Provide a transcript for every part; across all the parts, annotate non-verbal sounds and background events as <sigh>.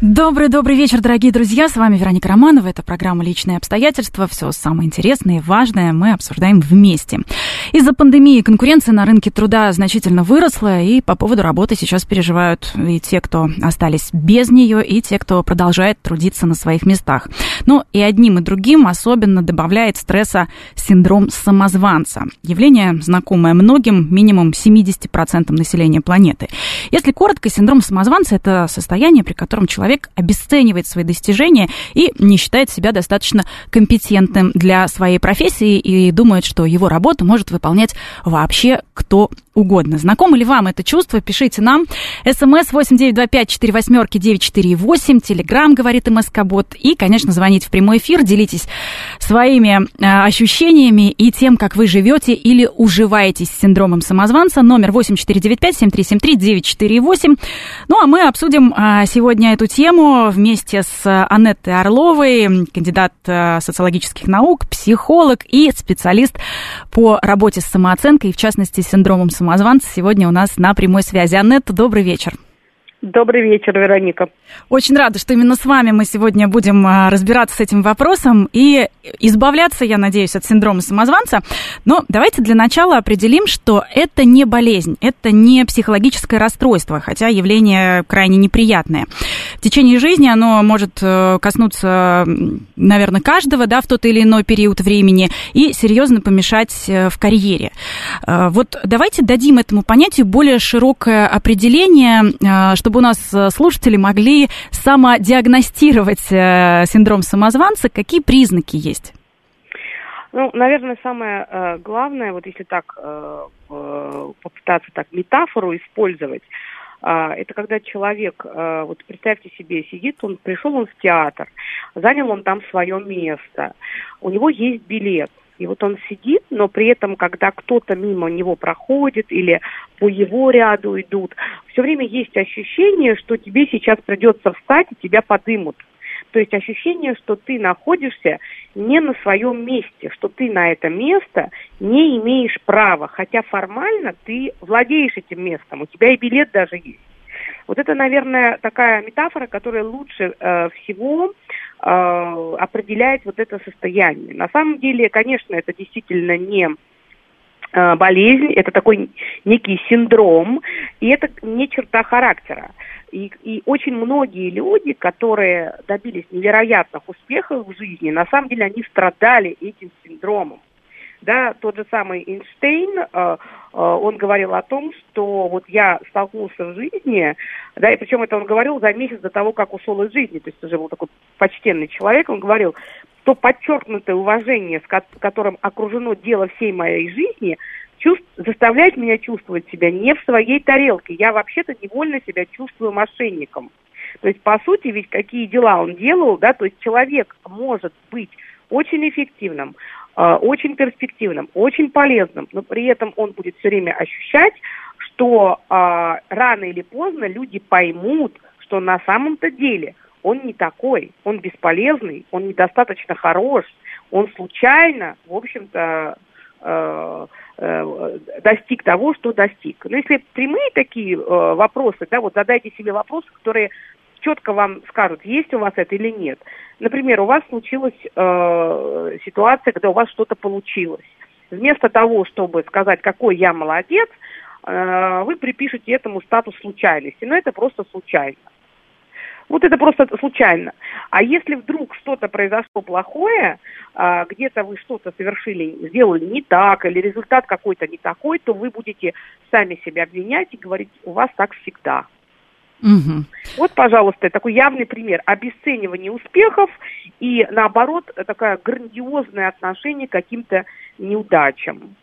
Добрый-добрый вечер, дорогие друзья. С вами Вероника Романова. Это программа «Личные обстоятельства». Все самое интересное и важное мы обсуждаем вместе. Из-за пандемии конкуренция на рынке труда значительно выросла, и по поводу работы сейчас переживают и те, кто остались без нее, и те, кто продолжает трудиться на своих местах. Но и одним и другим особенно добавляет стресса синдром самозванца. Явление, знакомое многим, минимум 70% населения планеты. Если коротко, синдром самозванца – это состояние, при котором человек человек обесценивает свои достижения и не считает себя достаточно компетентным для своей профессии и думает, что его работу может выполнять вообще кто угодно. Знакомо ли вам это чувство? Пишите нам. СМС 8925-48-948, Телеграм, говорит МСК-бот. И, конечно, звоните в прямой эфир, делитесь своими э, ощущениями и тем, как вы живете или уживаетесь с синдромом самозванца. Номер 8495-7373-948. Ну, а мы обсудим э, сегодня эту тему вместе с Анеттой Орловой, кандидат э, социологических наук, психолог и специалист по работе с самооценкой, в частности, с синдромом самозванца самозванца сегодня у нас на прямой связи. Аннетта, добрый вечер. Добрый вечер, Вероника. Очень рада, что именно с вами мы сегодня будем а, разбираться с этим вопросом и избавляться, я надеюсь, от синдрома самозванца. Но давайте для начала определим, что это не болезнь, это не психологическое расстройство, хотя явление крайне неприятное. В течение жизни оно может э, коснуться, наверное, каждого да, в тот или иной период времени и серьезно помешать э, в карьере. Э, вот давайте дадим этому понятию более широкое определение, чтобы чтобы у нас э, слушатели могли самодиагностировать э, синдром самозванца, какие признаки есть? Ну, наверное, самое э, главное, вот если так э, попытаться так метафору использовать, э, это когда человек, вот представьте себе, сидит, он пришел он в театр, занял он там свое место, у него есть билет, и вот он сидит, но при этом, когда кто-то мимо него проходит или по его ряду идут, все время есть ощущение, что тебе сейчас придется встать и тебя подымут. То есть ощущение, что ты находишься не на своем месте, что ты на это место не имеешь права, хотя формально ты владеешь этим местом, у тебя и билет даже есть. Вот это, наверное, такая метафора, которая лучше э, всего определяет вот это состояние. На самом деле, конечно, это действительно не э, болезнь, это такой некий синдром, и это не черта характера. И, и очень многие люди, которые добились невероятных успехов в жизни, на самом деле они страдали этим синдромом да, тот же самый Эйнштейн, э, э, он говорил о том, что вот я столкнулся в жизни, да, и причем это он говорил за месяц до того, как ушел из жизни, то есть уже был такой почтенный человек, он говорил, то подчеркнутое уважение, с которым окружено дело всей моей жизни, заставляет меня чувствовать себя не в своей тарелке. Я вообще-то невольно себя чувствую мошенником. То есть, по сути, ведь какие дела он делал, да, то есть человек может быть очень эффективным, Э, очень перспективным, очень полезным, но при этом он будет все время ощущать, что э, рано или поздно люди поймут, что на самом-то деле он не такой, он бесполезный, он недостаточно хорош, он случайно, в общем-то, э, э, достиг того, что достиг. Но если прямые такие э, вопросы, да, вот задайте себе вопросы, которые четко вам скажут, есть у вас это или нет. Например, у вас случилась э, ситуация, когда у вас что-то получилось. Вместо того, чтобы сказать, какой я молодец, э, вы припишете этому статус случайности. Но это просто случайно. Вот это просто случайно. А если вдруг что-то произошло плохое, а, где-то вы что-то совершили, сделали не так, или результат какой-то не такой, то вы будете сами себя обвинять и говорить, у вас так всегда. Угу. Вот, пожалуйста, такой явный пример обесценивания успехов и, наоборот, такое грандиозное отношение к каким-то неудачам.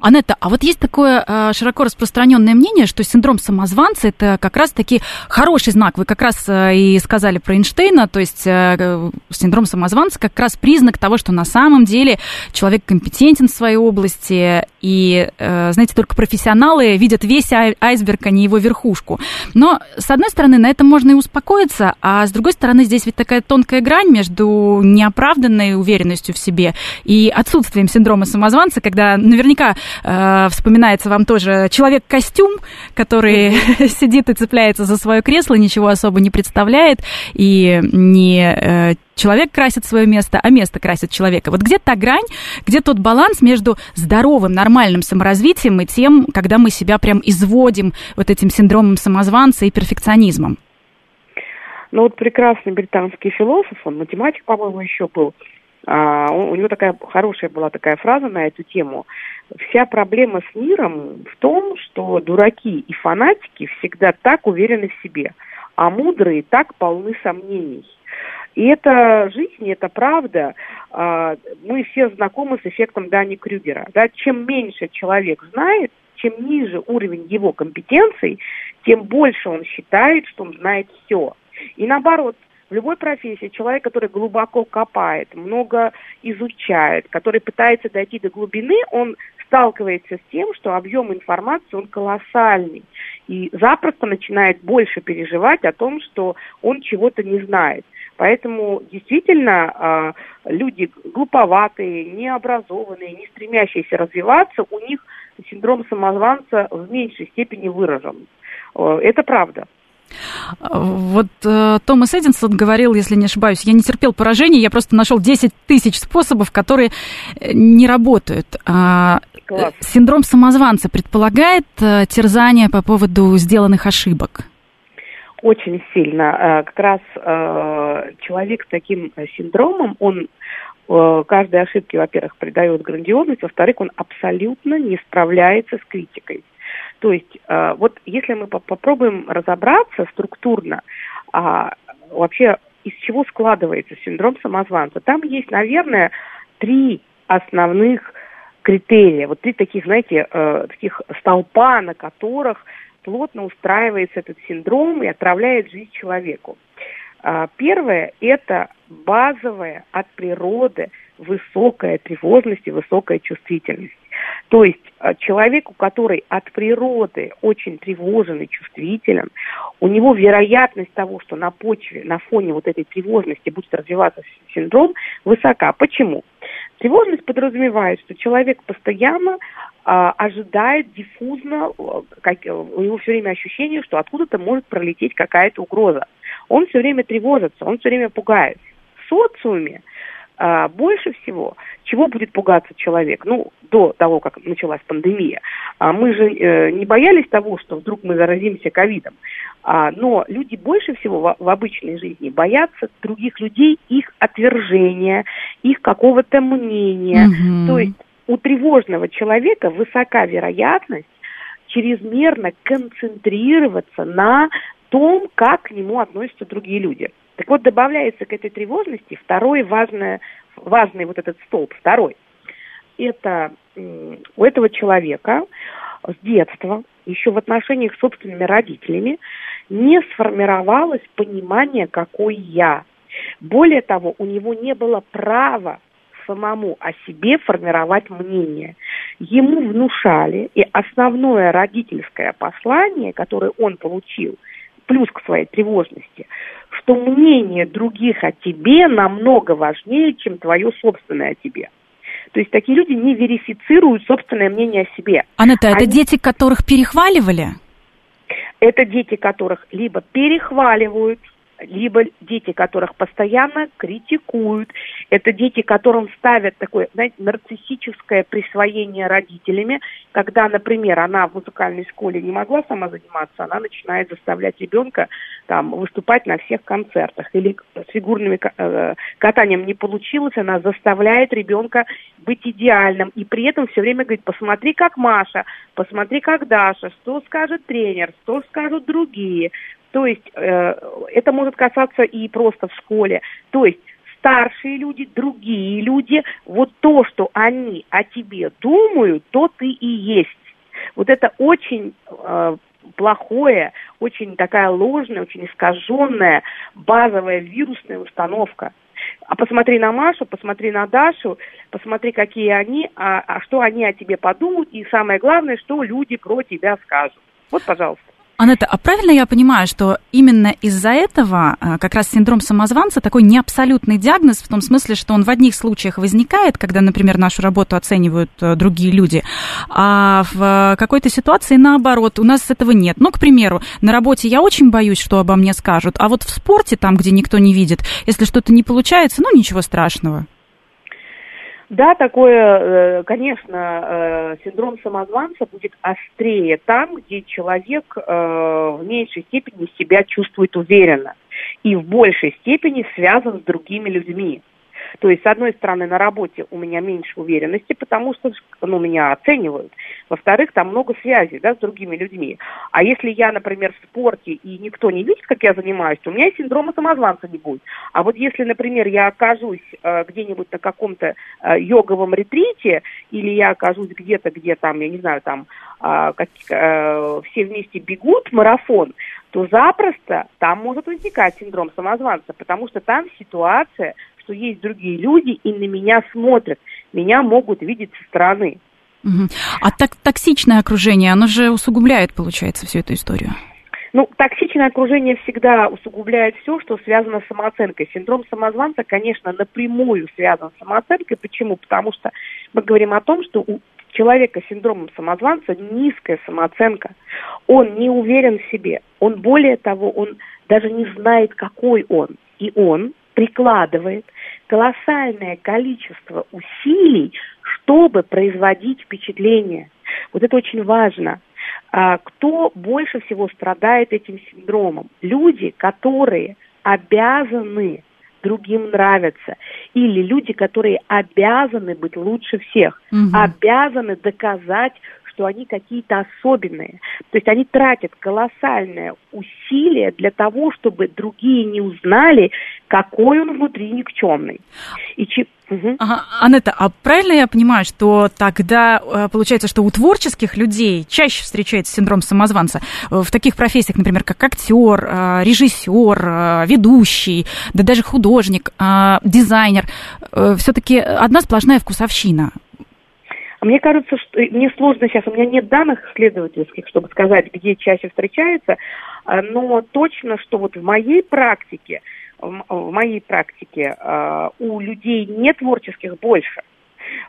Анетта, а вот есть такое э, широко распространенное мнение, что синдром самозванца это как раз-таки хороший знак. Вы как раз э, и сказали про Эйнштейна, то есть э, синдром самозванца как раз признак того, что на самом деле человек компетентен в своей области, и, знаете, только профессионалы видят весь айсберг, а не его верхушку. Но, с одной стороны, на этом можно и успокоиться, а с другой стороны, здесь ведь такая тонкая грань между неоправданной уверенностью в себе и отсутствием синдрома самозванца, когда наверняка э, вспоминается вам тоже человек-костюм, который <laughs> сидит и цепляется за свое кресло, ничего особо не представляет, и не э, человек красит свое место, а место красит человека. Вот где та грань, где тот баланс между здоровым, нормальным саморазвитием и тем, когда мы себя прям изводим вот этим синдромом самозванца и перфекционизмом? Ну вот прекрасный британский философ, он математик, по-моему, еще был, а, у него такая хорошая была такая фраза на эту тему. Вся проблема с миром в том, что дураки и фанатики всегда так уверены в себе, а мудрые так полны сомнений. И это жизнь, это правда. А, мы все знакомы с эффектом Дани Крюгера. Да? Чем меньше человек знает, чем ниже уровень его компетенций, тем больше он считает, что он знает все. И наоборот, в любой профессии человек, который глубоко копает, много изучает, который пытается дойти до глубины, он сталкивается с тем, что объем информации, он колоссальный. И запросто начинает больше переживать о том, что он чего-то не знает. Поэтому действительно э, люди глуповатые, необразованные, не стремящиеся развиваться, у них синдром самозванца в меньшей степени выражен. Э, это правда. Вот э, Томас Эдинсон говорил, если не ошибаюсь, я не терпел поражений, я просто нашел 10 тысяч способов, которые э, не работают. А, Класс. Синдром самозванца предполагает э, терзание по поводу сделанных ошибок? Очень сильно. Э, как раз э, человек с таким синдромом, он э, каждой ошибке, во-первых, придает грандиозность, во-вторых, он абсолютно не справляется с критикой. То есть э, вот если мы попробуем разобраться структурно, а, вообще из чего складывается синдром самозванца, там есть, наверное, три основных критерия, вот три таких, знаете, э, таких столпа, на которых плотно устраивается этот синдром и отправляет жизнь человеку. Э, первое – это базовая от природы высокая тревожность и высокая чувствительность. То есть э, человеку, который от природы очень тревожен и чувствителен, у него вероятность того, что на почве, на фоне вот этой тревожности будет развиваться синдром, высока. Почему? Тревожность подразумевает, что человек постоянно а, ожидает диффузно, э, как, э, у него все время ощущение, что откуда-то может пролететь какая-то угроза. Он все время тревожится, он все время пугает. В социуме а, больше всего, чего будет пугаться человек, ну, до того, как началась пандемия, а, мы же э, не боялись того, что вдруг мы заразимся ковидом, а, но люди больше всего в, в обычной жизни боятся других людей, их отвержения, их какого-то мнения. Mm-hmm. То есть у тревожного человека высока вероятность чрезмерно концентрироваться на том, как к нему относятся другие люди. Так вот, добавляется к этой тревожности второй важный, важный вот этот столб, второй. Это у этого человека с детства, еще в отношениях с собственными родителями, не сформировалось понимание, какой я. Более того, у него не было права самому о себе формировать мнение. Ему внушали, и основное родительское послание, которое он получил, плюс к своей тревожности, что мнение других о тебе намного важнее, чем твое собственное о тебе. То есть такие люди не верифицируют собственное мнение о себе. Анетта, Они... это дети, которых перехваливали? Это дети, которых либо перехваливают, либо дети, которых постоянно критикуют. Это дети, которым ставят такое, знаете, нарциссическое присвоение родителями, когда, например, она в музыкальной школе не могла сама заниматься, она начинает заставлять ребенка там выступать на всех концертах. Или с фигурным э, катанием не получилось, она заставляет ребенка быть идеальным. И при этом все время говорит, посмотри, как Маша, посмотри, как Даша, что скажет тренер, что скажут другие. То есть э, это может касаться и просто в школе. То есть старшие люди, другие люди, вот то, что они о тебе думают, то ты и есть. Вот это очень э, плохое, очень такая ложная, очень искаженная базовая вирусная установка. А посмотри на Машу, посмотри на Дашу, посмотри, какие они, а, а что они о тебе подумают, и самое главное, что люди про тебя скажут. Вот, пожалуйста. Анетта, а правильно я понимаю, что именно из-за этого а, как раз синдром самозванца такой неабсолютный диагноз, в том смысле, что он в одних случаях возникает, когда, например, нашу работу оценивают э, другие люди, а в какой-то ситуации наоборот, у нас этого нет. Ну, к примеру, на работе я очень боюсь, что обо мне скажут, а вот в спорте, там, где никто не видит, если что-то не получается, ну, ничего страшного. Да, такое, э, конечно, э, синдром самозванца будет острее там, где человек э, в меньшей степени себя чувствует уверенно и в большей степени связан с другими людьми. То есть, с одной стороны, на работе у меня меньше уверенности, потому что ну, меня оценивают. Во-вторых, там много связей да, с другими людьми. А если я, например, в спорте и никто не видит, как я занимаюсь, то у меня синдрома самозванца не будет. А вот если, например, я окажусь э, где-нибудь на каком-то э, йоговом ретрите, или я окажусь где-то, где там, я не знаю, там э, как, э, все вместе бегут марафон, то запросто там может возникать синдром самозванца, потому что там ситуация что есть другие люди и на меня смотрят. Меня могут видеть со стороны. Угу. А так, токсичное окружение, оно же усугубляет, получается, всю эту историю. Ну, токсичное окружение всегда усугубляет все, что связано с самооценкой. Синдром самозванца, конечно, напрямую связан с самооценкой. Почему? Потому что мы говорим о том, что у человека с синдромом самозванца низкая самооценка. Он не уверен в себе. Он, более того, он даже не знает, какой он. И он прикладывает колоссальное количество усилий, чтобы производить впечатление. Вот это очень важно. А, кто больше всего страдает этим синдромом? Люди, которые обязаны другим нравиться. Или люди, которые обязаны быть лучше всех, угу. обязаны доказать, что они какие-то особенные. То есть они тратят колоссальное усилие для того, чтобы другие не узнали, какой он внутри никчемный. И чи... Угу. Ага, Анетта, а правильно я понимаю, что тогда э, получается, что у творческих людей чаще встречается синдром самозванца э, в таких профессиях, например, как актер, э, режиссер, ведущий, да даже художник, дизайнер, все-таки одна сплошная вкусовщина. Мне кажется, что мне сложно сейчас, у меня нет данных исследовательских, чтобы сказать, где чаще встречается, а, но точно, что вот в моей практике, в моей практике а, у людей не творческих больше.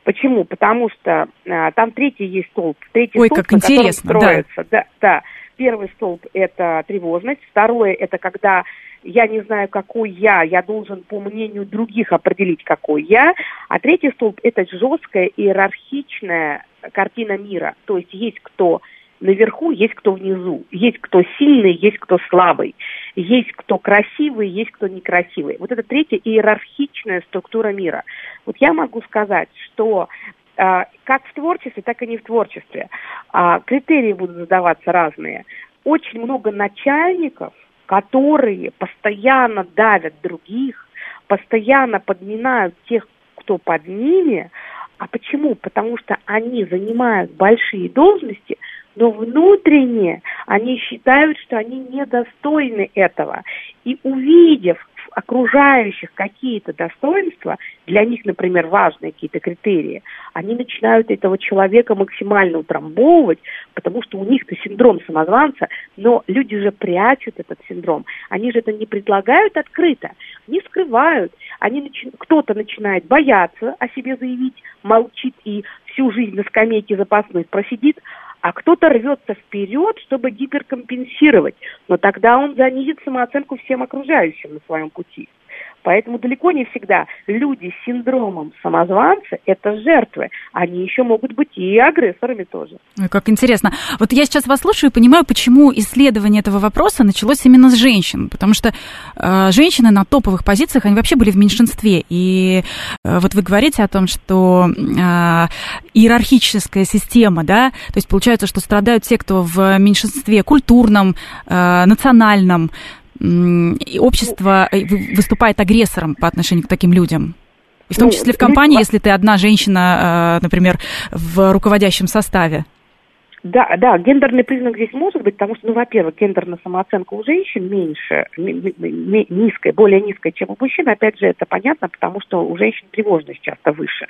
Почему? Потому что а, там третий есть столб. Третий Ой, столб, как интересно, строится. Да. да, да. Первый столб – это тревожность, второе – это когда я не знаю, какой я, я должен по мнению других определить, какой я. А третий столб – это жесткая иерархичная картина мира. То есть есть кто наверху, есть кто внизу, есть кто сильный, есть кто слабый, есть кто красивый, есть кто некрасивый. Вот это третья иерархичная структура мира. Вот я могу сказать, что как в творчестве, так и не в творчестве э, критерии будут задаваться разные. Очень много начальников – которые постоянно давят других, постоянно подминают тех, кто под ними. А почему? Потому что они занимают большие должности, но внутренне они считают, что они недостойны этого. И увидев окружающих какие-то достоинства, для них, например, важные какие-то критерии, они начинают этого человека максимально утрамбовывать, потому что у них-то синдром самозванца, но люди же прячут этот синдром. Они же это не предлагают открыто, не скрывают. Они начи... Кто-то начинает бояться о себе заявить, молчит и всю жизнь на скамейке запасных просидит, а кто-то рвется вперед, чтобы гиперкомпенсировать, но тогда он занизит самооценку всем окружающим на своем пути. Поэтому далеко не всегда люди с синдромом самозванца – это жертвы. Они еще могут быть и агрессорами тоже. Ой, как интересно. Вот я сейчас вас слушаю и понимаю, почему исследование этого вопроса началось именно с женщин. Потому что э, женщины на топовых позициях, они вообще были в меньшинстве. И э, вот вы говорите о том, что э, иерархическая система, да, то есть получается, что страдают те, кто в меньшинстве культурном, э, национальном, общество э, выступает агрессором по отношению к таким людям? И в том ну, числе в компании, если ты одна женщина, э, например, в руководящем составе. Да, да, гендерный признак здесь может быть, потому что, ну, во-первых, гендерная самооценка у женщин меньше, низкая, более низкая, чем у мужчин. Опять же, это понятно, потому что у женщин тревожность часто выше.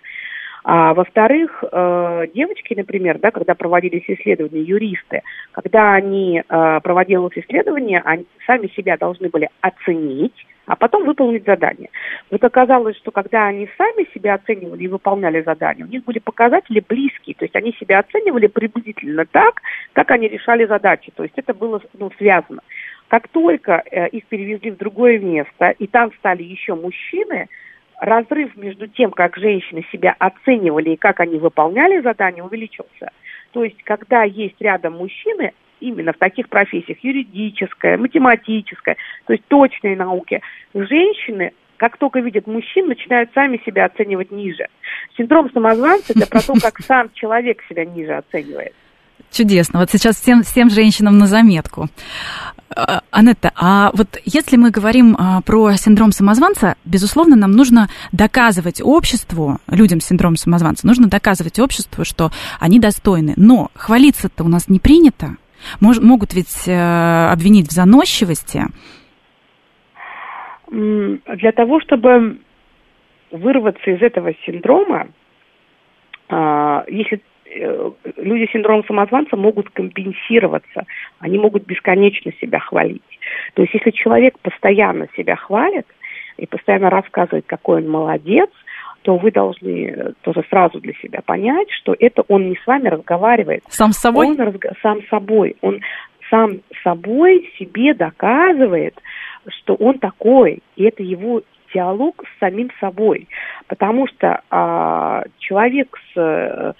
А, во-вторых, э, девочки, например, да, когда проводились исследования, юристы, когда они э, проводили исследования, они сами себя должны были оценить, а потом выполнить задание. Вот оказалось, что когда они сами себя оценивали и выполняли задание, у них были показатели близкие, то есть они себя оценивали приблизительно так, как они решали задачи, то есть это было ну, связано. Как только э, их перевезли в другое место, и там стали еще мужчины, разрыв между тем, как женщины себя оценивали и как они выполняли задание, увеличился. То есть, когда есть рядом мужчины, именно в таких профессиях, юридическая, математическая, то есть точные науки, женщины как только видят мужчин, начинают сами себя оценивать ниже. Синдром самозванца – это про то, как <laughs> сам человек себя ниже оценивает. Чудесно. Вот сейчас всем, всем женщинам на заметку. А, Анетта, а вот если мы говорим а, про синдром самозванца, безусловно, нам нужно доказывать обществу, людям с синдромом самозванца, нужно доказывать обществу, что они достойны. Но хвалиться-то у нас не принято. Мож, могут ведь э, обвинить в заносчивости. Для того, чтобы вырваться из этого синдрома, а, если люди с синдромом самозванца могут компенсироваться, они могут бесконечно себя хвалить. То есть если человек постоянно себя хвалит и постоянно рассказывает, какой он молодец, то вы должны э, тоже сразу для себя понять, что это он не с вами разговаривает. Сам с собой? Он разг... Сам с собой. Он сам собой себе доказывает, что он такой, и это его диалог с самим собой. Потому что а, человек с э, Э,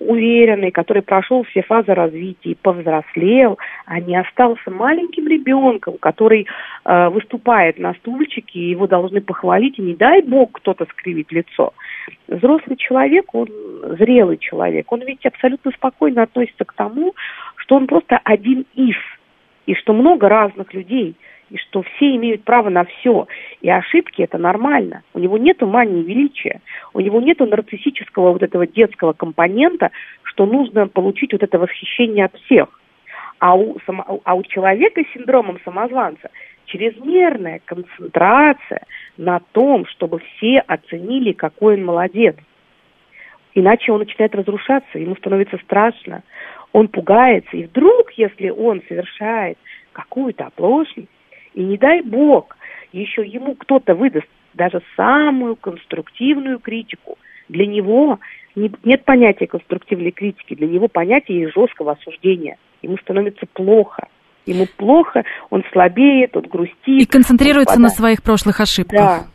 уверенный, который прошел все фазы развития и повзрослел, а не остался маленьким ребенком, который э, выступает на стульчике, и его должны похвалить, и не дай бог кто-то скривит лицо. Взрослый человек, он зрелый человек, он ведь абсолютно спокойно относится к тому, что он просто один из, и что много разных людей – и что все имеют право на все. И ошибки это нормально. У него нет мании величия, у него нет нарциссического вот этого детского компонента, что нужно получить вот это восхищение от всех. А у, а у человека с синдромом самозванца чрезмерная концентрация на том, чтобы все оценили, какой он молодец. Иначе он начинает разрушаться, ему становится страшно, он пугается. И вдруг, если он совершает какую-то оплошность, и не дай бог, еще ему кто-то выдаст даже самую конструктивную критику. Для него не, нет понятия конструктивной критики, для него понятие жесткого осуждения. Ему становится плохо. Ему плохо, он слабеет, он грустит. И концентрируется на своих прошлых ошибках. Да,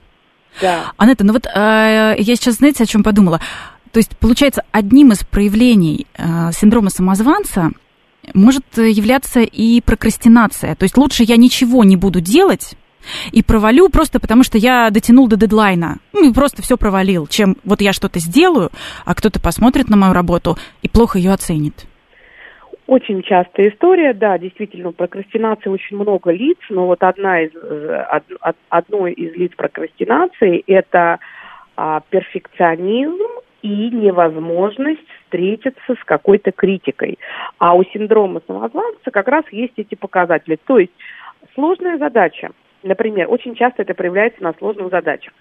да. Анетта, ну вот э, я сейчас, знаете, о чем подумала? То есть, получается, одним из проявлений э, синдрома самозванца может являться и прокрастинация. То есть лучше я ничего не буду делать, и провалю просто потому, что я дотянул до дедлайна. Ну, просто все провалил, чем вот я что-то сделаю, а кто-то посмотрит на мою работу и плохо ее оценит. Очень частая история, да, действительно, прокрастинации очень много лиц, но вот одна из, од, одно из лиц прокрастинации – это а, перфекционизм и невозможность встретиться с какой-то критикой. А у синдрома самозванца как раз есть эти показатели. То есть сложная задача, например, очень часто это проявляется на сложных задачах.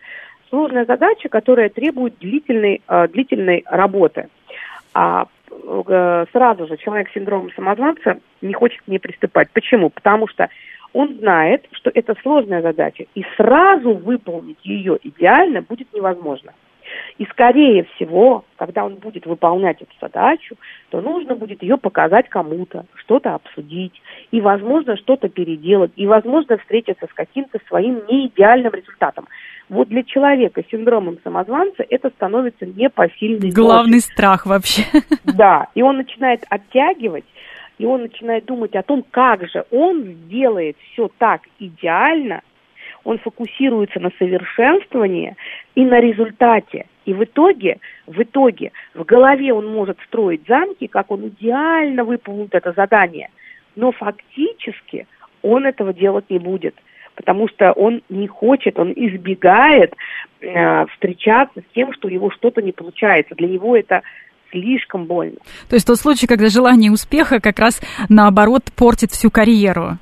Сложная задача, которая требует длительной, э, длительной работы. А э, сразу же человек с синдромом самозванца не хочет к ней приступать. Почему? Потому что он знает, что это сложная задача, и сразу выполнить ее идеально будет невозможно. И скорее всего, когда он будет выполнять эту задачу, то нужно будет ее показать кому-то, что-то обсудить, и, возможно, что-то переделать, и, возможно, встретиться с каким-то своим неидеальным результатом. Вот для человека с синдромом самозванца это становится непосильной Главный ночью. страх вообще. <laughs> Да, и он начинает оттягивать, и он начинает думать о том, как же он сделает все так идеально, он фокусируется на совершенствовании и на результате. И в итоге, в итоге, в голове он может строить замки, как он идеально выполнит это задание. Но фактически он этого делать не будет потому что он не хочет, он избегает э, встречаться с тем, что у него что-то не получается. Для него это слишком больно. То есть тот случай, когда желание успеха как раз наоборот портит всю карьеру.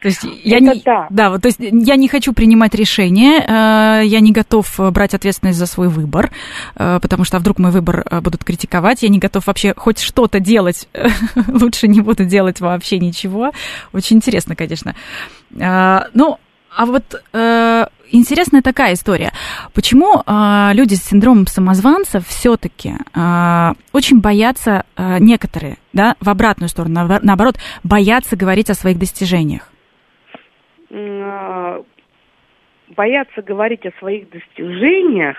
То есть я не, да. да, вот, то есть я не хочу принимать решения, э, я не готов брать ответственность за свой выбор, э, потому что а вдруг мой выбор э, будут критиковать, я не готов вообще хоть что-то делать, <laughs> лучше не буду делать вообще ничего. Очень интересно, конечно. Ну, а вот э, интересная такая история. Почему э, люди с синдромом самозванца все-таки э, очень боятся, э, некоторые, да, в обратную сторону, наоборот, боятся говорить о своих достижениях? Э, боятся говорить о своих достижениях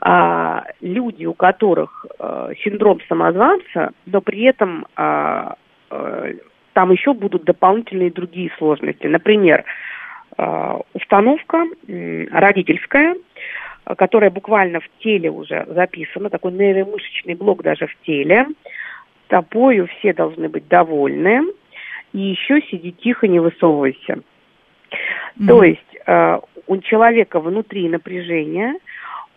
а, люди, у которых а, синдром самозванца, но при этом а, а, там еще будут дополнительные другие сложности. Например, а, установка родительская, которая буквально в теле уже записана, такой нейромышечный блок даже в теле. Тобою все должны быть довольны. И еще сиди тихо, не высовывайся. То есть э, у человека внутри напряжение,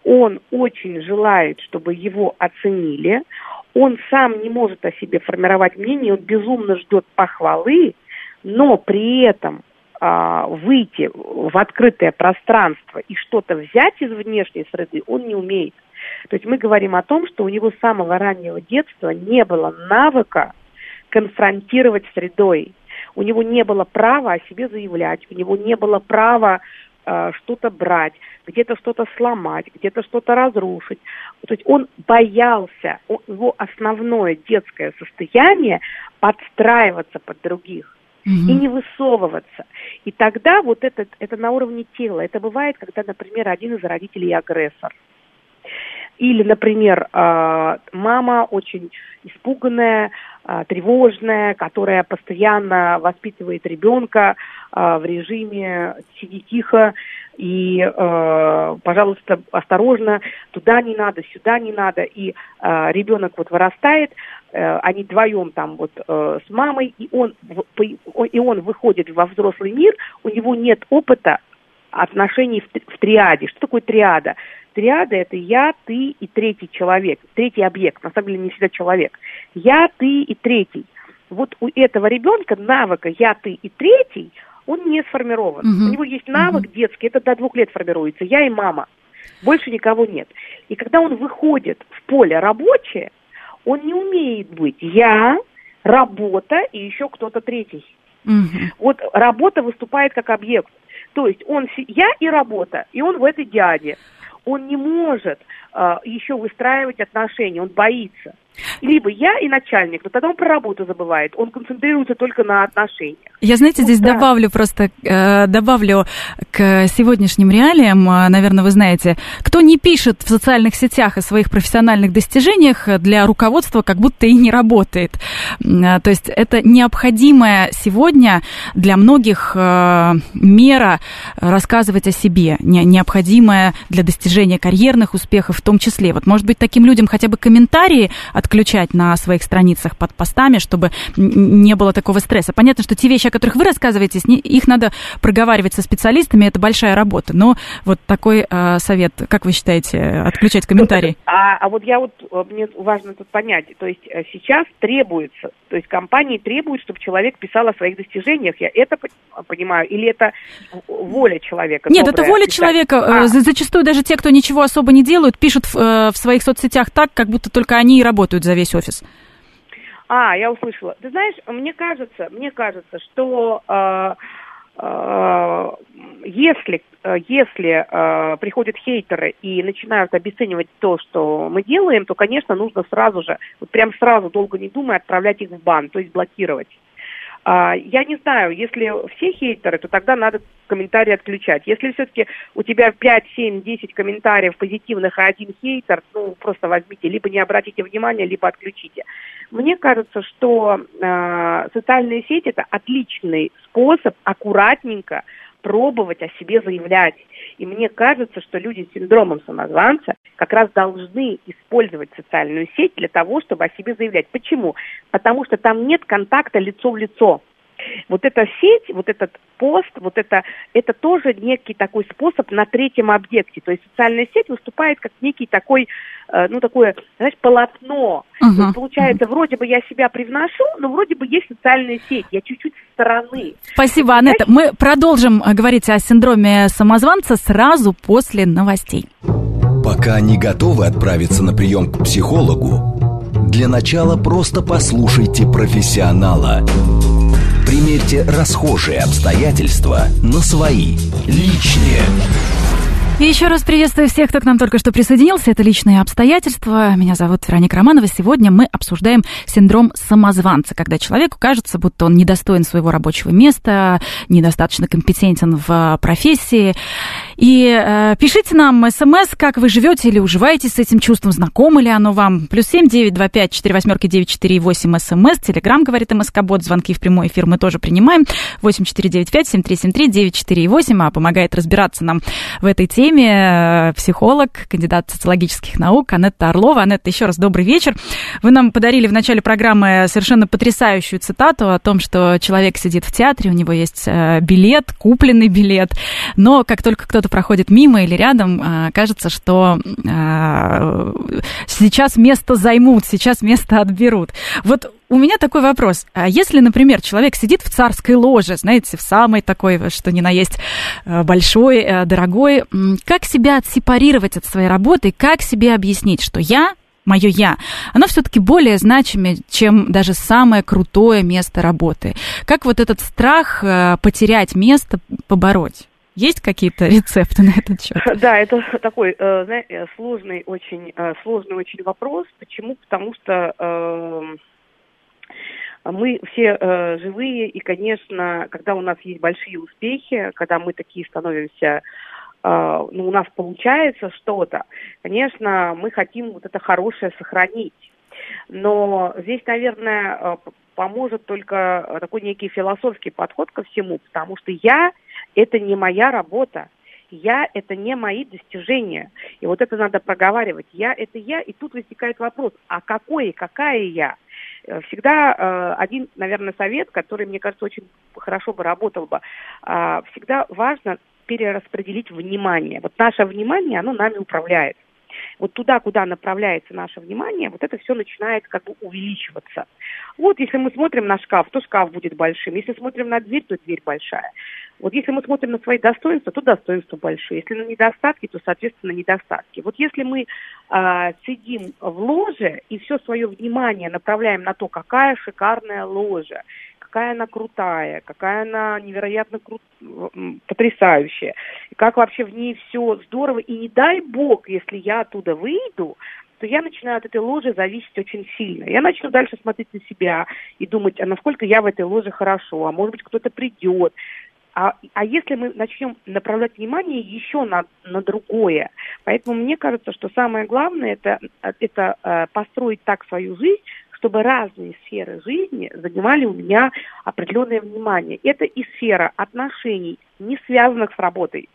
он очень желает, чтобы его оценили, он сам не может о себе формировать мнение, он безумно ждет похвалы, но при этом э, выйти в открытое пространство и что-то взять из внешней среды он не умеет. То есть мы говорим о том, что у него с самого раннего детства не было навыка конфронтировать с средой у него не было права о себе заявлять, у него не было права э, что-то брать, где-то что-то сломать, где-то что-то разрушить. То есть он боялся, он, его основное детское состояние подстраиваться под других mm-hmm. и не высовываться. И тогда вот это, это на уровне тела. Это бывает, когда, например, один из родителей агрессор. Или, например, э, мама очень испуганная, тревожная, которая постоянно воспитывает ребенка э, в режиме «сиди тихо» и, пожалуйста, осторожно, туда не надо, сюда не надо. И ребенок вот вырастает, они вдвоем там вот с мамой, и он, и он выходит во взрослый мир, у него нет опыта отношений в, в триаде. Что такое триада? Триада – это я, ты и третий человек, третий объект, на самом деле не всегда человек. Я, ты и третий. Вот у этого ребенка навыка «я, ты и третий» он не сформирован. Uh-huh. У него есть навык uh-huh. детский, это до двух лет формируется. Я и мама. Больше никого нет. И когда он выходит в поле рабочее, он не умеет быть я, работа и еще кто-то третий. Uh-huh. Вот работа выступает как объект. То есть он я и работа, и он в этой диаде он не может э, еще выстраивать отношения, он боится. Либо я и начальник, но тогда он про работу забывает, он концентрируется только на отношениях. Я, знаете, здесь да. добавлю просто, э, добавлю к сегодняшним реалиям, э, наверное, вы знаете, кто не пишет в социальных сетях о своих профессиональных достижениях, для руководства как будто и не работает. Э, то есть это необходимая сегодня для многих мера рассказывать о себе, необходимая для достижения карьерных успехов в том числе. Вот, может быть, таким людям хотя бы комментарии отключать на своих страницах под постами, чтобы не было такого стресса. Понятно, что те вещи, о которых вы рассказываете, их надо проговаривать со специалистами, это большая работа. Но вот такой э, совет, как вы считаете, отключать комментарии? А, а вот я вот, э, мне важно тут понять, то есть э, сейчас требуется, то есть компании требуют, чтобы человек писал о своих достижениях, я это понимаю, или это воля человека? Нет, это воля писать? человека. Э, а. Зачастую даже те, кто ничего особо не делают, пишут в, в своих соцсетях так, как будто только они и работают работают за весь офис? А, я услышала. Ты знаешь, мне кажется, мне кажется, что э, э, если, если э, приходят хейтеры и начинают обесценивать то, что мы делаем, то, конечно, нужно сразу же, вот прям сразу, долго не думая, отправлять их в бан, то есть блокировать. А, я не знаю, если все хейтеры, то тогда надо комментарии отключать. Если все-таки у тебя 5, 7, 10 комментариев позитивных, а один хейтер, ну, просто возьмите, либо не обратите внимания, либо отключите. Мне кажется, что э, социальные сети – это отличный способ аккуратненько пробовать о себе заявлять. И мне кажется, что люди с синдромом самозванца как раз должны использовать социальную сеть для того, чтобы о себе заявлять. Почему? Потому что там нет контакта лицо в лицо. Вот эта сеть, вот этот пост, вот это, это тоже некий такой способ на третьем объекте. То есть социальная сеть выступает как некий такой, э, ну, такое, знаешь, полотно. Uh-huh. То есть, получается, uh-huh. вроде бы я себя привношу, но вроде бы есть социальная сеть. Я чуть-чуть со стороны. Спасибо, Анетта. Мы продолжим э, говорить о синдроме самозванца сразу после новостей. Пока не готовы отправиться на прием к психологу, для начала просто послушайте профессионала. Примерьте расхожие обстоятельства на свои, личные. И еще раз приветствую всех, кто к нам только что присоединился. Это «Личные обстоятельства». Меня зовут Вероника Романова. Сегодня мы обсуждаем синдром самозванца, когда человеку кажется, будто он недостоин своего рабочего места, недостаточно компетентен в профессии. И э, пишите нам смс, как вы живете или уживаетесь с этим чувством, знакомо ли оно вам. Плюс семь девять два пять четыре восьмерки девять четыре восемь смс. Телеграмм говорит МСК-бот. Звонки в прямой эфир мы тоже принимаем. Восемь четыре девять пять семь три семь три девять четыре восемь. А помогает разбираться нам в этой теме э, психолог, кандидат социологических наук Анетта Орлова. Анетта, еще раз добрый вечер. Вы нам подарили в начале программы совершенно потрясающую цитату о том, что человек сидит в театре, у него есть э, билет, купленный билет, но как только кто-то проходит мимо или рядом, а, кажется, что сейчас место займут, сейчас место отберут. Вот у меня такой вопрос. А если, например, человек сидит в царской ложе, знаете, в самой такой, что ни на есть, большой, дорогой, как себя отсепарировать от своей работы, как себе объяснить, что я мое я, оно все-таки более значимое, чем даже самое крутое место работы. Как вот этот страх потерять место побороть? Есть какие-то <laughs> рецепты на этот счет? Да, это такой, э, знаете, сложный очень, э, сложный очень вопрос. Почему? Потому что э, мы все э, живые, и, конечно, когда у нас есть большие успехи, когда мы такие становимся, э, ну, у нас получается что-то, конечно, мы хотим вот это хорошее сохранить. Но здесь, наверное, э, поможет только такой некий философский подход ко всему, потому что я это не моя работа. Я – это не мои достижения. И вот это надо проговаривать. Я – это я. И тут возникает вопрос, а какой и какая я? Э, всегда э, один, наверное, совет, который, мне кажется, очень хорошо бы работал бы. Э, всегда важно перераспределить внимание. Вот наше внимание, оно нами управляет вот туда, куда направляется наше внимание, вот это все начинает как бы увеличиваться. Вот если мы смотрим на шкаф, то шкаф будет большим. Если смотрим на дверь, то дверь большая. Вот если мы смотрим на свои достоинства, то достоинства большие. Если на недостатки, то, соответственно, недостатки. Вот если мы э, сидим в ложе и все свое внимание направляем на то, какая шикарная ложа, какая она крутая, какая она невероятно крут... потрясающая, и как вообще в ней все здорово. И не дай бог, если я оттуда выйду, то я начинаю от этой ложи зависеть очень сильно. Я начну дальше смотреть на себя и думать, а насколько я в этой ложе хорошо, а может быть кто-то придет. А, а если мы начнем направлять внимание еще на, на другое, поэтому мне кажется, что самое главное это, это э, построить так свою жизнь, чтобы разные сферы жизни занимали у меня определенное внимание. Это и сфера отношений, не связанных с работой.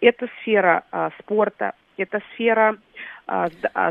Это сфера а, спорта, это сфера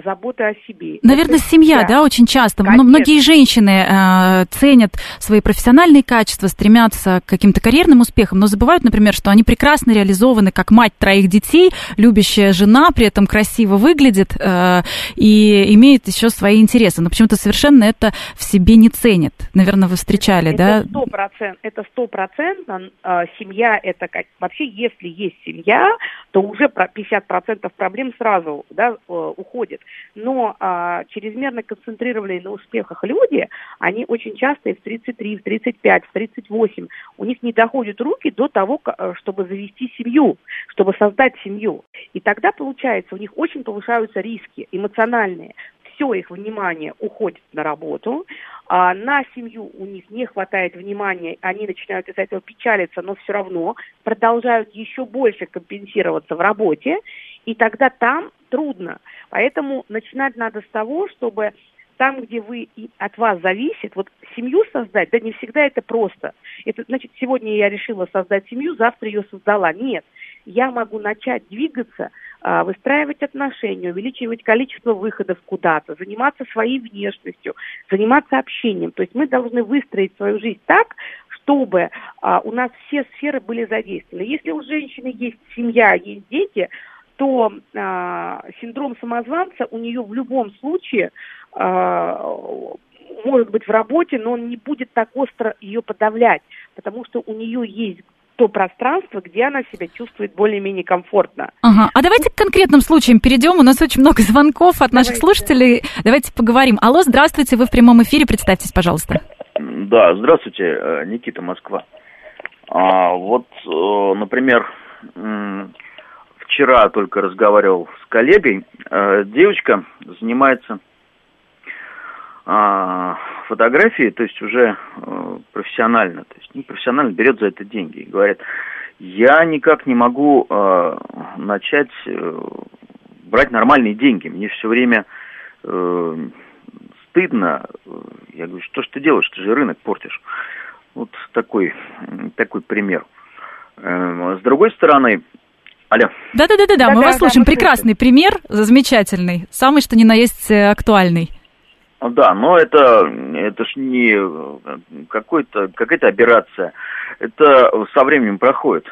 заботы о себе. Наверное, это семья, да, очень часто. Конечно. Многие женщины э, ценят свои профессиональные качества, стремятся к каким-то карьерным успехам, но забывают, например, что они прекрасно реализованы как мать троих детей, любящая жена, при этом красиво выглядит э, и имеет еще свои интересы, но почему-то совершенно это в себе не ценит. Наверное, вы встречали, это да? 100%, это стопроцентно. Э, семья, это как... Вообще, если есть семья, то уже 50% проблем сразу, да, э, уходит. Но а, чрезмерно концентрированные на успехах люди, они очень часто и в 33, в 35, в 38, у них не доходят руки до того, э, чтобы завести семью, чтобы создать семью. И тогда, получается, у них очень повышаются риски эмоциональные все их внимание уходит на работу, а на семью у них не хватает внимания, они начинают из-за этого печалиться, но все равно продолжают еще больше компенсироваться в работе, и тогда там трудно. Поэтому начинать надо с того, чтобы там, где вы от вас зависит, вот семью создать, да не всегда это просто. Это значит, сегодня я решила создать семью, завтра ее создала. Нет, я могу начать двигаться, а, выстраивать отношения, увеличивать количество выходов куда-то, заниматься своей внешностью, заниматься общением. То есть мы должны выстроить свою жизнь так, чтобы а, у нас все сферы были задействованы. Если у женщины есть семья, есть дети, то а, синдром самозванца у нее в любом случае а, может быть в работе, но он не будет так остро ее подавлять, потому что у нее есть то пространство, где она себя чувствует более-менее комфортно. Ага. А давайте к конкретным случаям перейдем. У нас очень много звонков от наших давайте. слушателей. Давайте поговорим. Алло, здравствуйте, вы в прямом эфире, представьтесь, пожалуйста. Да, здравствуйте, э, Никита, Москва. А, вот, э, например, вчера только разговаривал с коллегой. Э, девочка занимается а, фотографии, то есть уже э, профессионально, то есть не профессионально берет за это деньги и говорят, я никак не могу э, начать брать нормальные деньги, мне все время стыдно, я говорю, что ж ты делаешь, ты же рынок портишь. Вот такой, такой пример. С другой стороны, Алло. Да-да-да, мы вас слушаем. Прекрасный пример, замечательный, самый что ни на есть э, актуальный. Да, но это, это ж не какой-то, какая-то операция. Это со временем проходит.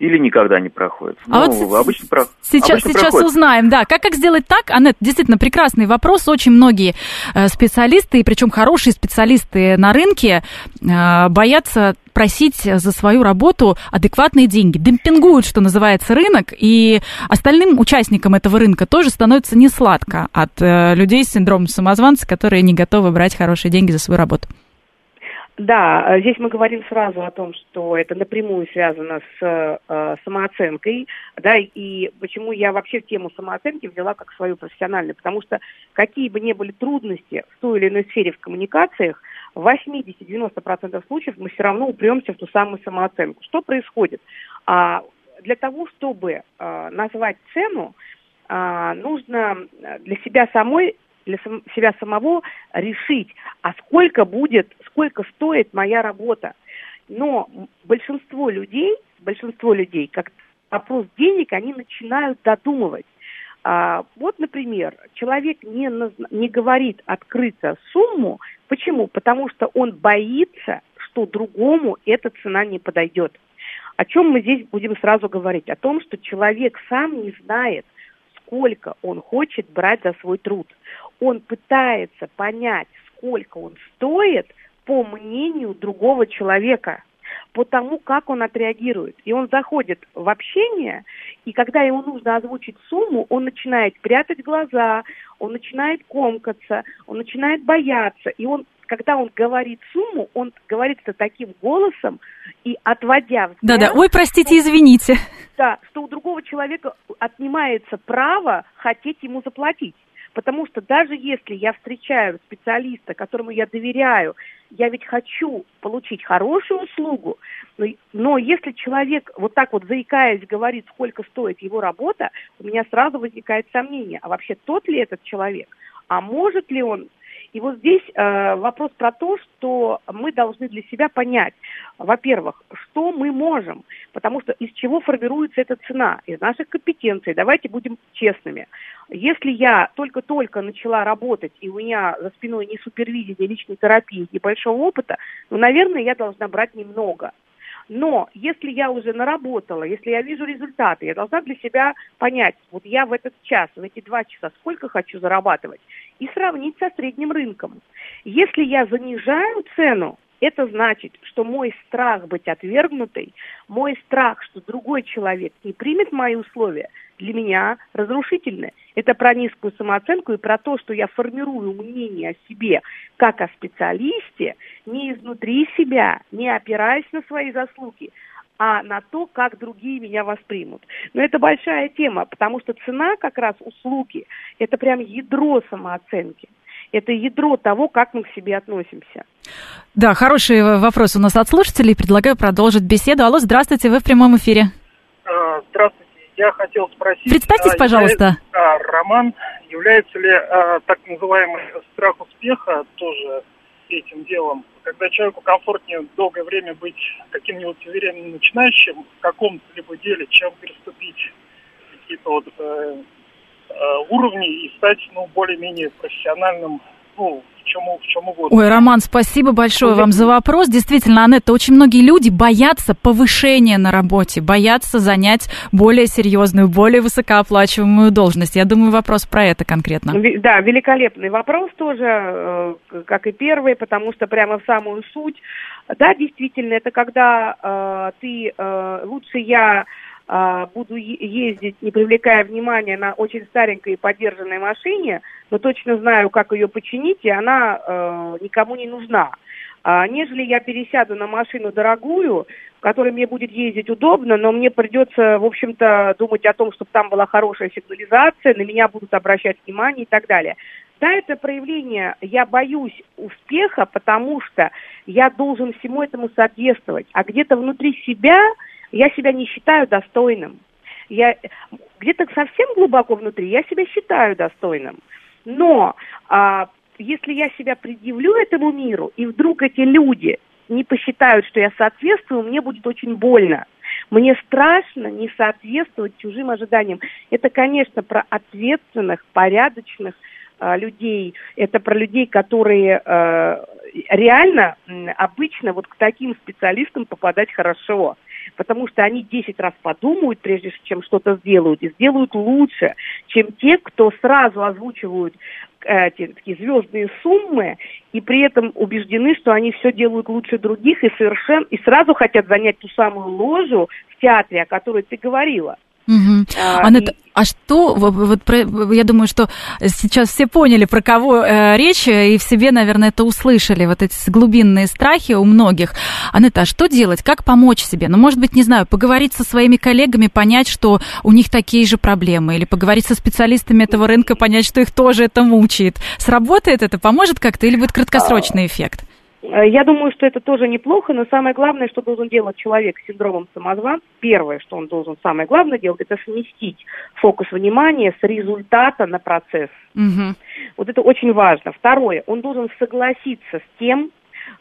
Или никогда не проходит. А ну, вот обычно, про... сейчас, обычно сейчас проходит. узнаем, да, как, как сделать так, Аннет, действительно прекрасный вопрос, очень многие э, специалисты, и причем хорошие специалисты на рынке э, боятся просить за свою работу адекватные деньги. Демпингуют, что называется, рынок, и остальным участникам этого рынка тоже становится несладко от э, людей с синдромом самозванца, которые не готовы брать хорошие деньги за свою работу. Да, здесь мы говорим сразу о том, что это напрямую связано с э, самооценкой, да, и почему я вообще тему самооценки взяла как свою профессиональную, потому что какие бы ни были трудности в той или иной сфере в коммуникациях, в 80-90% случаев мы все равно упремся в ту самую самооценку. Что происходит? А, для того, чтобы а, назвать цену, а, нужно для себя самой для сам, себя самого решить, а сколько будет, сколько стоит моя работа. Но большинство людей, большинство людей, как вопрос денег, они начинают додумывать. А, вот, например, человек не, не говорит открыто сумму. Почему? Потому что он боится, что другому эта цена не подойдет. О чем мы здесь будем сразу говорить? О том, что человек сам не знает, сколько он хочет брать за свой труд. Он пытается понять, сколько он стоит по мнению другого человека по тому, как он отреагирует. И он заходит в общение, и когда ему нужно озвучить сумму, он начинает прятать глаза, он начинает комкаться, он начинает бояться, и он когда он говорит сумму, он говорит это таким голосом и отводя взгляд... Да-да, ой, простите, извините. Да, что у другого человека отнимается право хотеть ему заплатить. Потому что даже если я встречаю специалиста, которому я доверяю, я ведь хочу получить хорошую услугу, но, но если человек вот так вот заикаясь говорит, сколько стоит его работа, у меня сразу возникает сомнение, а вообще тот ли этот человек? А может ли он и вот здесь э, вопрос про то, что мы должны для себя понять, во-первых, что мы можем, потому что из чего формируется эта цена, из наших компетенций. Давайте будем честными. Если я только-только начала работать, и у меня за спиной не супервизия, личной терапии, ни большого опыта, ну, наверное, я должна брать немного. Но если я уже наработала, если я вижу результаты, я должна для себя понять, вот я в этот час, в эти два часа сколько хочу зарабатывать, и сравнить со средним рынком. Если я занижаю цену, это значит, что мой страх быть отвергнутой, мой страх, что другой человек не примет мои условия, для меня разрушительны. Это про низкую самооценку и про то, что я формирую мнение о себе как о специалисте не изнутри себя, не опираясь на свои заслуги, а на то, как другие меня воспримут. Но это большая тема, потому что цена как раз услуги – это прям ядро самооценки это ядро того, как мы к себе относимся. Да, хороший вопрос у нас от слушателей. Предлагаю продолжить беседу. Алло, здравствуйте, вы в прямом эфире. А, здравствуйте. Я хотел спросить... Представьтесь, а, пожалуйста. А, Роман, является ли а, так называемый страх успеха тоже этим делом? Когда человеку комфортнее долгое время быть каким-нибудь уверенным начинающим в каком-либо деле, чем переступить какие-то вот э, Э, уровней и стать, ну, более-менее профессиональным, ну, чему, в чем угодно. Ой, Роман, спасибо большое вам за вопрос. Действительно, Анетта, очень многие люди боятся повышения на работе, боятся занять более серьезную, более высокооплачиваемую должность. Я думаю, вопрос про это конкретно. Да, великолепный вопрос тоже, э, как и первый, потому что прямо в самую суть. Да, действительно, это когда э, ты, э, лучше я буду ездить, не привлекая внимания на очень старенькой и подержанной машине, но точно знаю, как ее починить, и она э, никому не нужна. А, нежели я пересяду на машину дорогую, в которой мне будет ездить удобно, но мне придется, в общем-то, думать о том, чтобы там была хорошая сигнализация, на меня будут обращать внимание и так далее. Да, это проявление, я боюсь успеха, потому что я должен всему этому соответствовать. А где-то внутри себя я себя не считаю достойным. Я где-то совсем глубоко внутри я себя считаю достойным. Но а, если я себя предъявлю этому миру, и вдруг эти люди не посчитают, что я соответствую, мне будет очень больно. Мне страшно не соответствовать чужим ожиданиям. Это, конечно, про ответственных, порядочных э, людей. Это про людей, которые э, реально обычно вот к таким специалистам попадать хорошо потому что они 10 раз подумают, прежде чем что-то сделают, и сделают лучше, чем те, кто сразу озвучивают э, такие звездные суммы и при этом убеждены, что они все делают лучше других и совершенно и сразу хотят занять ту самую ложу в театре, о которой ты говорила. Угу. А, Анетта, и... а что, вот, про, я думаю, что сейчас все поняли, про кого э, речь, и в себе, наверное, это услышали, вот эти глубинные страхи у многих. Анетта, а что делать, как помочь себе? Ну, может быть, не знаю, поговорить со своими коллегами, понять, что у них такие же проблемы, или поговорить со специалистами этого рынка, понять, что их тоже это мучает. Сработает это, поможет как-то, или будет краткосрочный эффект? Э, я думаю, что это тоже неплохо, но самое главное, что должен делать человек с синдромом самозванца, первое, что он должен самое главное делать, это сместить фокус внимания с результата на процесс. Угу. Вот это очень важно. Второе, он должен согласиться с тем,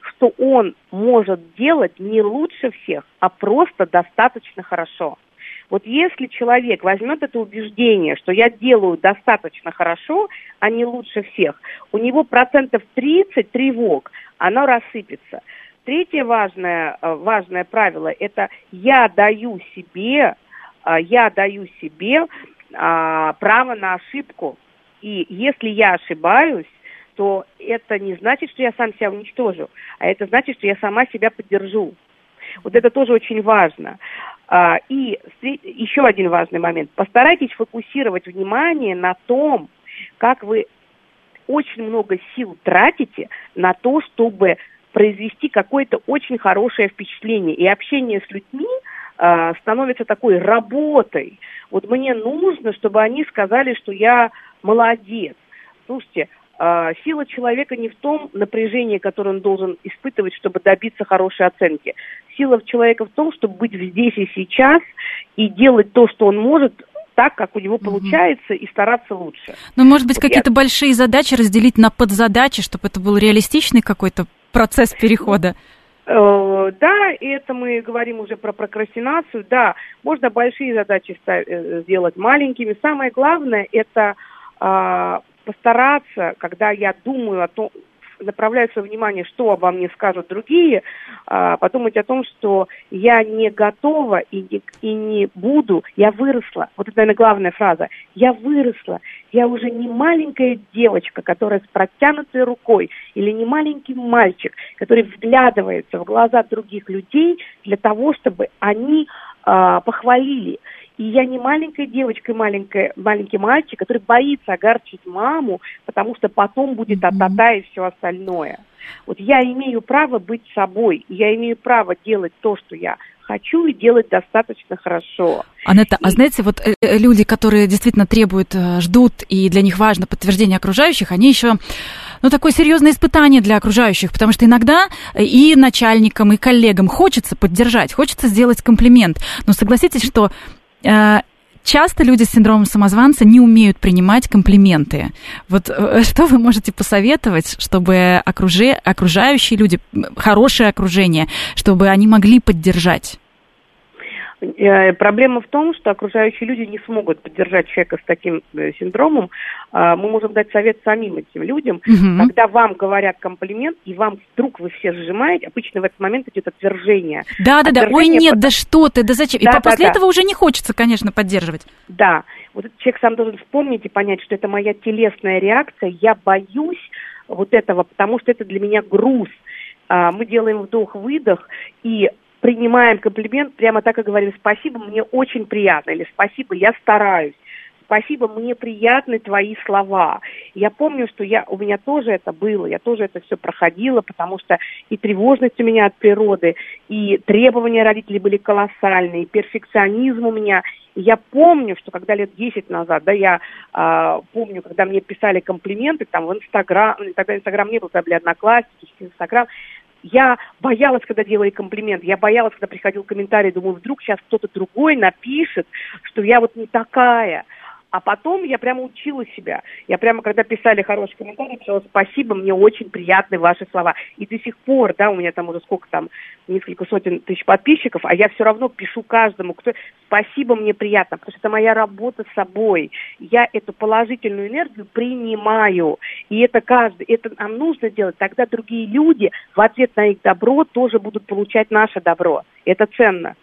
что он может делать не лучше всех, а просто достаточно хорошо. Вот если человек возьмет это убеждение, что я делаю достаточно хорошо, а не лучше всех, у него процентов 30 тревог, оно рассыпется. Третье важное, э, важное правило – это я даю себе, э, я даю себе а, право на ошибку. И если я ошибаюсь, то это не значит, что я сам себя уничтожу, а это значит, что я сама себя поддержу. Вот это тоже очень важно. А, и еще один важный момент. Постарайтесь фокусировать внимание на том, как вы очень много сил тратите на то, чтобы произвести какое-то очень хорошее впечатление. И общение с людьми э, становится такой работой. Вот мне нужно, чтобы они сказали, что я молодец. Слушайте, сила человека не в том напряжении, которое он должен испытывать, чтобы добиться хорошей оценки. Сила человека в том, чтобы быть здесь и сейчас и делать то, что он может так, как у него получается, и стараться лучше. Ну, может быть, какие-то большие задачи разделить на подзадачи, чтобы это был реалистичный какой-то процесс перехода? Э, да, и это мы говорим уже про прокрастинацию. Да, можно большие задачи э, сделать маленькими. Самое главное это а, постараться, когда я думаю о том, направляю свое внимание, что обо мне скажут другие, а, подумать о том, что я не готова и не, и не буду, я выросла. Вот это, наверное, главная фраза. Я выросла. Я уже не маленькая девочка, которая с протянутой рукой, или не маленький мальчик, который вглядывается в глаза других людей для того, чтобы они а, похвалили. И я не маленькая девочка, маленькая, маленький мальчик, который боится огорчить маму, потому что потом будет атата и все остальное. Вот я имею право быть собой, я имею право делать то, что я хочу и делать достаточно хорошо. Анетта, а и... а знаете, вот э, э, люди, которые действительно требуют, э, ждут, и для них важно подтверждение окружающих, они еще ну, такое серьезное испытание для окружающих, потому что иногда и начальникам, и коллегам хочется поддержать, хочется сделать комплимент. Но согласитесь, что часто люди с синдромом самозванца не умеют принимать комплименты. Вот э, <laughs> что вы можете посоветовать, чтобы окружи, окружающие люди, хорошее окружение, чтобы они могли поддержать? Э, проблема в том, что окружающие люди не смогут поддержать человека с таким э, синдромом. Э, мы можем дать совет самим этим людям. Угу. Когда вам говорят комплимент, и вам вдруг вы все сжимаете, обычно в этот момент идет отвержение. Да, да, да. Ой, нет, по... да что ты, да зачем? Да, и да, после да. этого уже не хочется, конечно, поддерживать. Да. Вот этот человек сам должен вспомнить и понять, что это моя телесная реакция. Я боюсь вот этого, потому что это для меня груз. А, мы делаем вдох-выдох, и принимаем комплимент, прямо так и говорим «спасибо, мне очень приятно» или «спасибо, я стараюсь». Спасибо, мне приятны твои слова. Я помню, что я, у меня тоже это было, я тоже это все проходила, потому что и тревожность у меня от природы, и требования родителей были колоссальные, и перфекционизм у меня. И я помню, что когда лет 10 назад, да, я э, помню, когда мне писали комплименты там в Инстаграм, тогда Инстаграм не был, тогда были Одноклассники, Инстаграм, я боялась, когда делали комплимент, я боялась, когда приходил комментарий, думаю, вдруг сейчас кто-то другой напишет, что я вот не такая. А потом я прямо учила себя. Я прямо, когда писали хороший комментарий, писала спасибо, мне очень приятны ваши слова. И до сих пор, да, у меня там уже сколько там, несколько сотен тысяч подписчиков, а я все равно пишу каждому, кто спасибо, мне приятно, потому что это моя работа с собой. Я эту положительную энергию принимаю. И это каждый, это нам нужно делать. Тогда другие люди в ответ на их добро тоже будут получать наше добро. Это ценно.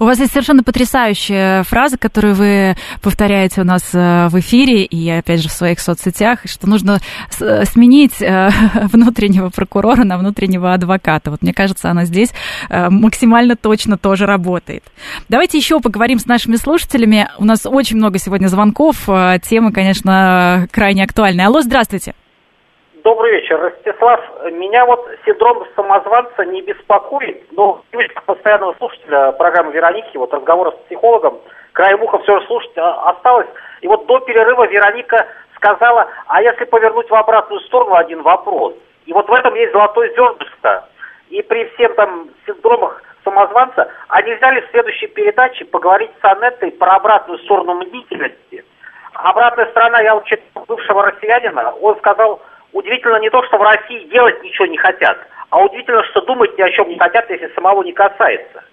У вас есть совершенно потрясающая фраза, которую вы повторяете у нас э, в эфире и, опять же, в своих соцсетях, что нужно э, сменить э, <laughs> внутреннего прокурора на внутреннего адвоката. Вот мне кажется, она здесь максимально точно тоже работает. Давайте еще поговорим с нашими слушателями. У нас очень много сегодня звонков. Тема, конечно, крайне актуальная. Алло, здравствуйте. Добрый вечер, Ростислав. Меня вот синдром самозванца не беспокоит, но как постоянного слушателя программы Вероники, вот разговора с психологом, краем уха все же слушать а, осталось. И вот до перерыва Вероника сказала, а если повернуть в обратную сторону один вопрос. И вот в этом есть золотое зернышко. И при всем там синдромах самозванца, а нельзя ли в следующей передаче поговорить с Анеттой про обратную сторону мнительности? Обратная сторона, я вот читал бывшего россиянина, он сказал, удивительно не то, что в России делать ничего не хотят, а удивительно, что думать ни о чем не хотят, если самого не касается.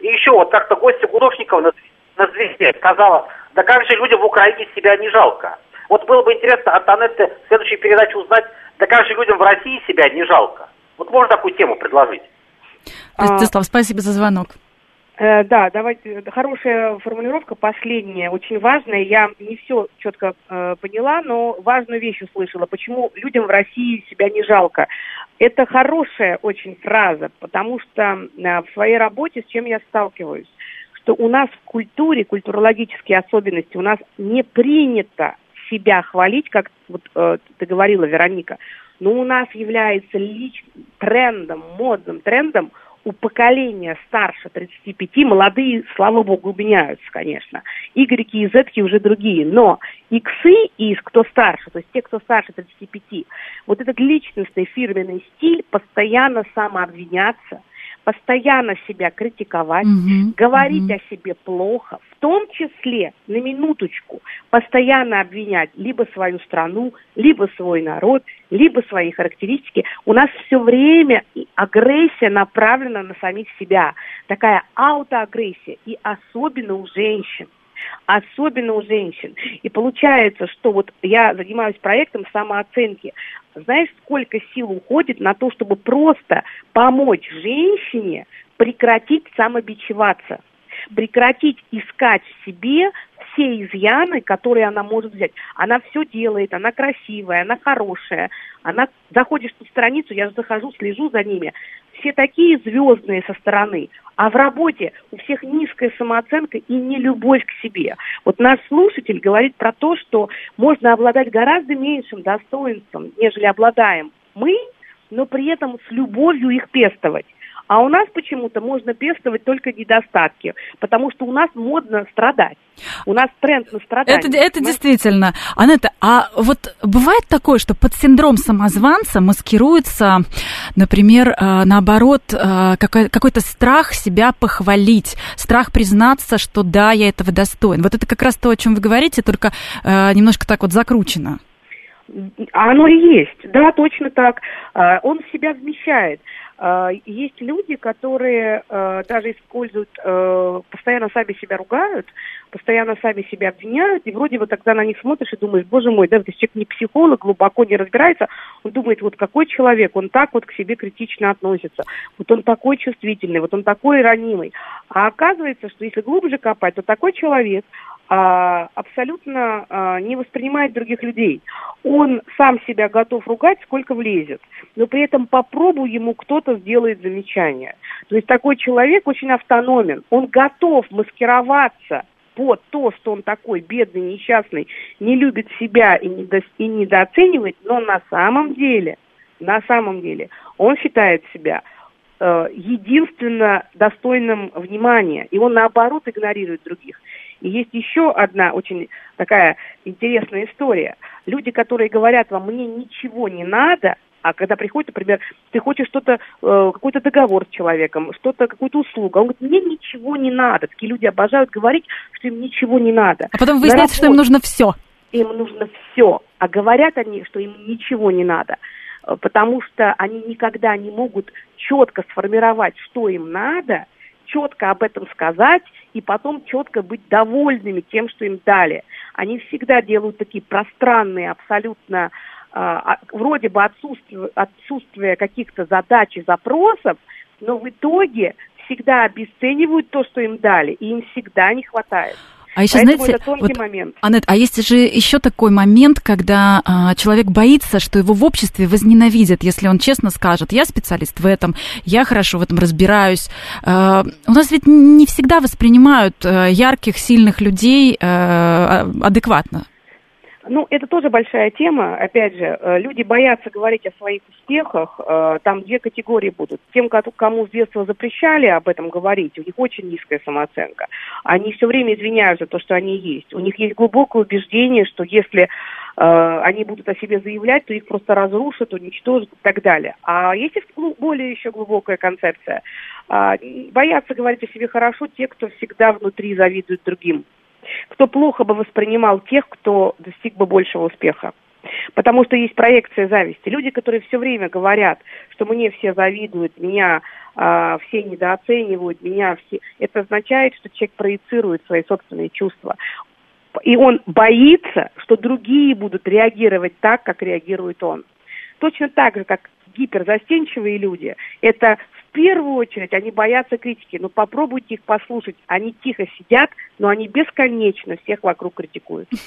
И еще вот как-то гостья Гудошникова на, на звезде сказала, да как же людям в Украине себя не жалко. Вот было бы интересно от Анетты в следующей передаче узнать, да как же людям в России себя не жалко. Вот можно такую тему предложить? Ростислав, спасибо за звонок. Э, да, давайте, хорошая формулировка, последняя, очень важная. Я не все четко э, поняла, но важную вещь услышала. Почему людям в России себя не жалко? Это хорошая очень фраза, потому что э, в своей работе с чем я сталкиваюсь? Что у нас в культуре, культурологические особенности, у нас не принято себя хвалить, как вот э, ты говорила, Вероника, но у нас является лич... трендом, модным трендом – у поколения старше 35, молодые, слава богу, меняются, конечно. Игреки и зетки уже другие. Но иксы и кто старше, то есть те, кто старше 35, вот этот личностный фирменный стиль постоянно самообвиняться, постоянно себя критиковать, угу, говорить угу. о себе плохо, в том числе, на минуточку, постоянно обвинять либо свою страну, либо свой народ, либо свои характеристики. У нас все время агрессия направлена на самих себя. Такая аутоагрессия, и особенно у женщин особенно у женщин. И получается, что вот я занимаюсь проектом самооценки. Знаешь, сколько сил уходит на то, чтобы просто помочь женщине прекратить самобичеваться, прекратить искать в себе все изъяны, которые она может взять. Она все делает, она красивая, она хорошая. Она заходишь на страницу, я захожу, слежу за ними. Все такие звездные со стороны. А в работе у всех низкая самооценка и не любовь к себе. Вот наш слушатель говорит про то, что можно обладать гораздо меньшим достоинством, нежели обладаем мы, но при этом с любовью их пестовать. А у нас почему-то можно пестовать только недостатки, потому что у нас модно страдать. У нас тренд на страдание. Это, это действительно. Анетта, а вот бывает такое, что под синдром самозванца маскируется, например, э, наоборот, э, какой-то страх себя похвалить, страх признаться, что да, я этого достоин. Вот это как раз то, о чем вы говорите, только э, немножко так вот закручено. Оно и есть, да, точно так. Он себя вмещает. Э, есть люди, которые э, даже используют, э, постоянно сами себя ругают, постоянно сами себя обвиняют, и вроде вот тогда на них смотришь и думаешь, боже мой, да, то есть человек не психолог, глубоко не разбирается, он думает, вот какой человек, он так вот к себе критично относится, вот он такой чувствительный, вот он такой ранимый. А оказывается, что если глубже копать, то такой человек, а, абсолютно а, не воспринимает других людей. Он сам себя готов ругать, сколько влезет, но при этом попробуй ему кто-то сделает замечание. То есть такой человек очень автономен, он готов маскироваться под то, что он такой бедный, несчастный, не любит себя и, недо, и недооценивает, но на самом деле, на самом деле, он считает себя э, единственно достойным внимания, и он наоборот игнорирует других. И есть еще одна очень такая интересная история. Люди, которые говорят вам, мне ничего не надо, а когда приходит, например, ты хочешь что-то, э, какой-то договор с человеком, что-то, какую-то услугу, он говорит, мне ничего не надо. Такие люди обожают говорить, что им ничего не надо. А потом выясняется, что им нужно все. Им нужно все. А говорят они, что им ничего не надо э, потому что они никогда не могут четко сформировать, что им надо, четко об этом сказать и потом четко быть довольными тем, что им дали. Они всегда делают такие пространные, абсолютно э, вроде бы отсутствие, отсутствие каких-то задач и запросов, но в итоге всегда обесценивают то, что им дали, и им всегда не хватает. А еще, Поэтому знаете, это тонкий вот, момент. Анет, а есть же еще такой момент, когда а, человек боится, что его в обществе возненавидят, если он честно скажет, я специалист в этом, я хорошо в этом разбираюсь. А, у нас ведь не всегда воспринимают а, ярких, сильных людей а, адекватно. Ну, это тоже большая тема. Опять же, э, люди боятся говорить о своих успехах. Э, там две категории будут. Тем, кому с детства запрещали об этом говорить, у них очень низкая самооценка. Они все время извиняют за то, что они есть. У них есть глубокое убеждение, что если э, они будут о себе заявлять, то их просто разрушат, уничтожат и так далее. А есть и более еще глубокая концепция. Боятся говорить о себе хорошо те, кто всегда внутри завидует другим кто плохо бы воспринимал тех, кто достиг бы большего успеха. Потому что есть проекция зависти. Люди, которые все время говорят, что мне все завидуют, меня э, все недооценивают, меня все... Это означает, что человек проецирует свои собственные чувства. И он боится, что другие будут реагировать так, как реагирует он. Точно так же, как гиперзастенчивые люди, это в первую очередь они боятся критики, но попробуйте их послушать. Они тихо сидят, но они бесконечно всех вокруг критикуют. <laughs>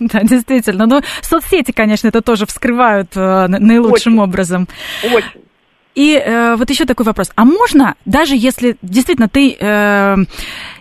Да, действительно. Ну, соцсети, конечно, это тоже вскрывают э, наилучшим образом. Очень. И э, вот еще такой вопрос. А можно, даже если действительно ты э,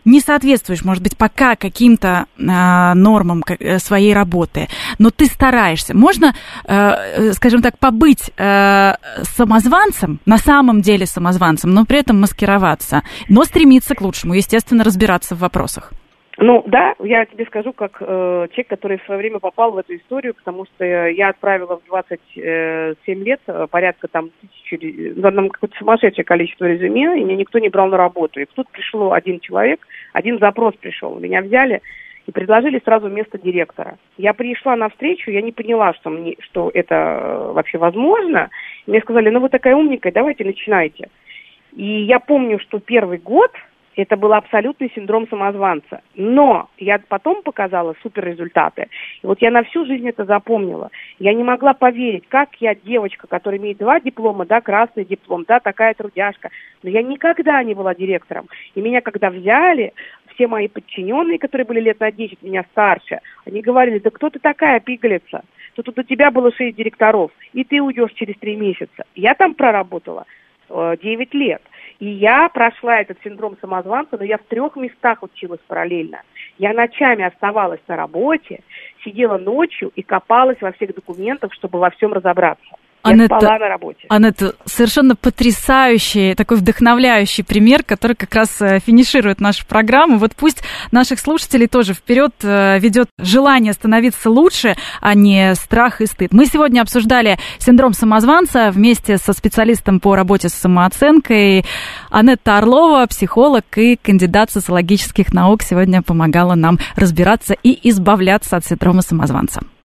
не соответствуешь, может быть, пока каким-то э, нормам э, своей работы, но ты стараешься, можно, э, э, скажем так, побыть э, самозванцем, на самом деле самозванцем, но при этом маскироваться, но стремиться к лучшему, естественно, разбираться в вопросах? Ну да, я тебе скажу, как э, человек, который в свое время попал в эту историю, потому что я отправила в 27 лет э, порядка там тысячи, ну, там какое-то сумасшедшее количество резюме, и меня никто не брал на работу. И тут пришел один человек, один запрос пришел, меня взяли и предложили сразу место директора. Я пришла на встречу, я не поняла, что, мне, что это э, вообще возможно. мне сказали, ну вы такая умненькая, давайте начинайте. И я помню, что первый год это был абсолютный синдром самозванца. Но я потом показала супер результаты. И вот я на всю жизнь это запомнила. Я не могла поверить, как я девочка, которая имеет два диплома, да, красный диплом, да, такая трудяжка. Но я никогда не была директором. И меня когда взяли, все мои подчиненные, которые были лет на 10 меня старше, они говорили, да кто ты такая пигалица? Тут у тебя было шесть директоров, и ты уйдешь через три месяца. Я там проработала э, 9 лет. И я прошла этот синдром самозванца, но я в трех местах училась параллельно. Я ночами оставалась на работе, сидела ночью и копалась во всех документах, чтобы во всем разобраться. Анетта, я спала на работе. Анетта, совершенно потрясающий, такой вдохновляющий пример, который как раз э, финиширует нашу программу. Вот пусть наших слушателей тоже вперед э, ведет желание становиться лучше, а не страх и стыд. Мы сегодня обсуждали синдром самозванца вместе со специалистом по работе с самооценкой Анетта Орлова, психолог и кандидат социологических наук, сегодня помогала нам разбираться и избавляться от синдрома самозванца.